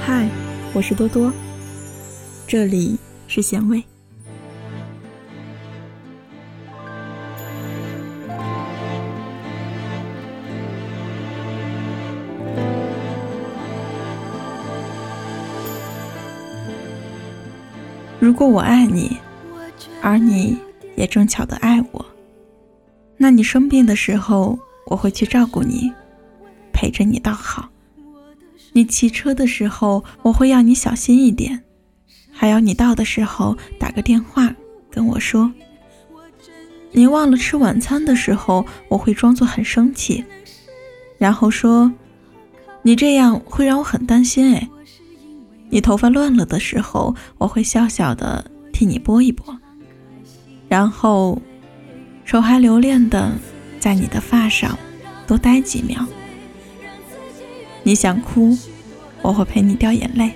嗨，我是多多，这里是咸味。如果我爱你，而你也正巧的爱我，那你生病的时候，我会去照顾你，陪着你到好。你骑车的时候，我会要你小心一点，还要你到的时候打个电话跟我说。你忘了吃晚餐的时候，我会装作很生气，然后说：“你这样会让我很担心。”哎。你头发乱了的时候，我会笑笑的替你拨一拨，然后手还留恋的在你的发上多待几秒。你想哭，我会陪你掉眼泪，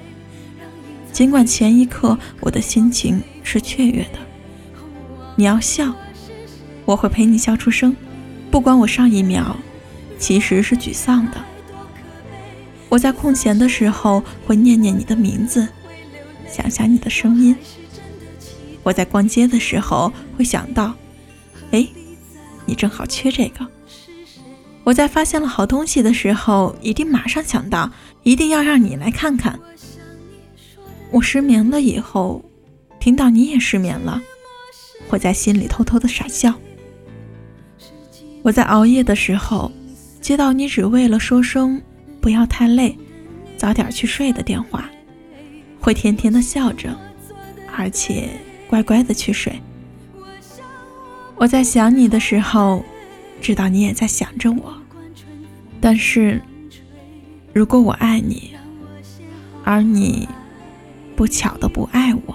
尽管前一刻我的心情是雀跃的。你要笑，我会陪你笑出声，不管我上一秒其实是沮丧的。我在空闲的时候会念念你的名字，想想你的声音。我在逛街的时候会想到，哎，你正好缺这个。我在发现了好东西的时候，一定马上想到，一定要让你来看看。我失眠了以后，听到你也失眠了，会在心里偷偷的傻笑。我在熬夜的时候，接到你只为了说声。不要太累，早点去睡的电话，会甜甜的笑着，而且乖乖的去睡。我在想你的时候，知道你也在想着我。但是，如果我爱你，而你不巧的不爱我，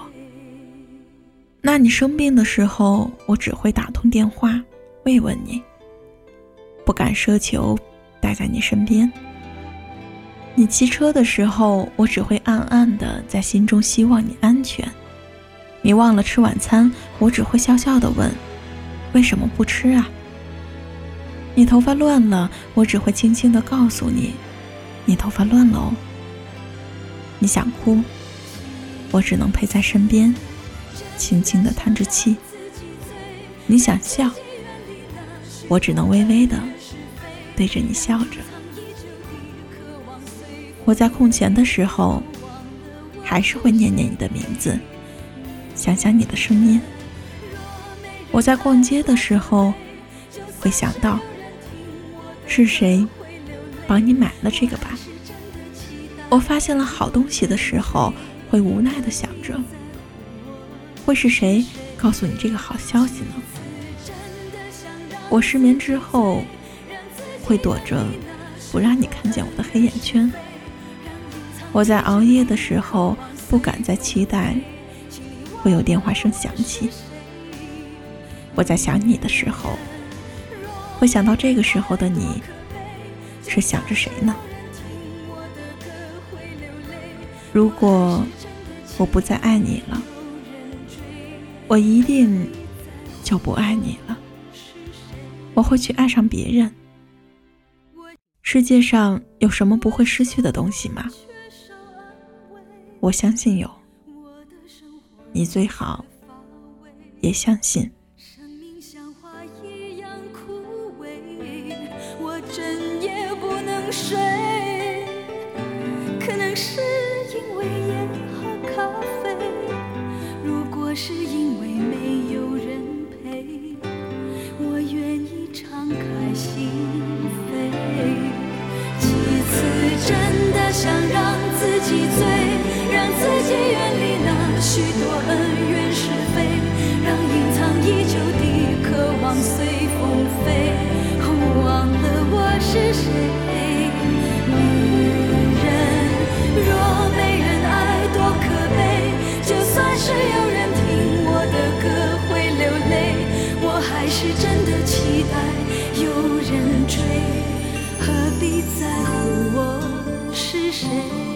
那你生病的时候，我只会打通电话慰问你，不敢奢求待在你身边。你骑车的时候，我只会暗暗的在心中希望你安全。你忘了吃晚餐，我只会笑笑的问：“为什么不吃啊？”你头发乱了，我只会轻轻的告诉你：“你头发乱了哦。”你想哭，我只能陪在身边，轻轻的叹着气。你想笑，我只能微微的对着你笑着。我在空闲的时候，还是会念念你的名字，想想你的声音。我在逛街的时候，会想到是谁帮你买了这个吧。我发现了好东西的时候，会无奈的想着，会是谁告诉你这个好消息呢？我失眠之后，会躲着不让你看见我的黑眼圈。我在熬夜的时候，不敢再期待会有电话声响起。我在想你的时候，会想到这个时候的你是想着谁呢？如果我不再爱你了，我一定就不爱你了。我会去爱上别人。世界上有什么不会失去的东西吗？我相信有，你最好也相信。睡，可能是在乎我是谁？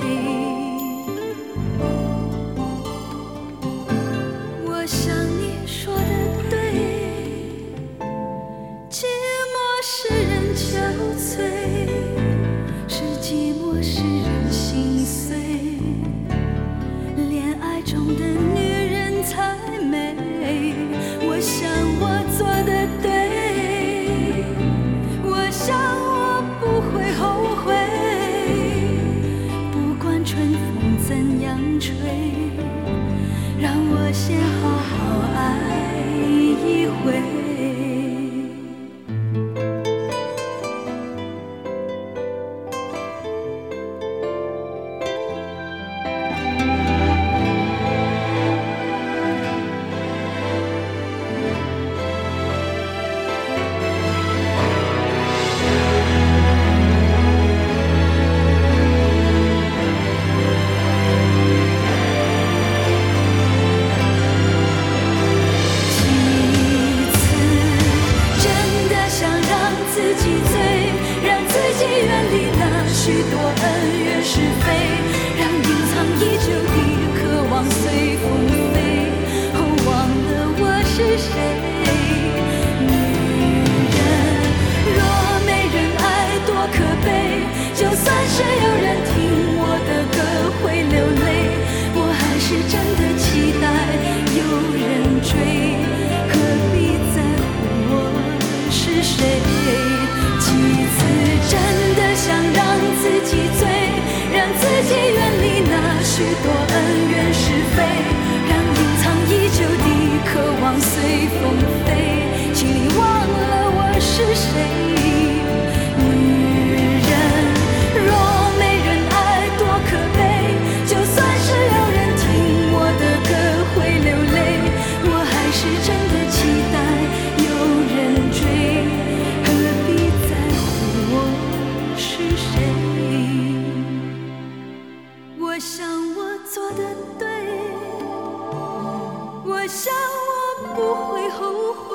是真的期待有人追何必在乎我是谁？几次真的想让自己醉让自己远离那许多恩怨是非让隐藏已久的渴望随风飞。请你忘了我是谁。我想我做的对，我想我不会后悔。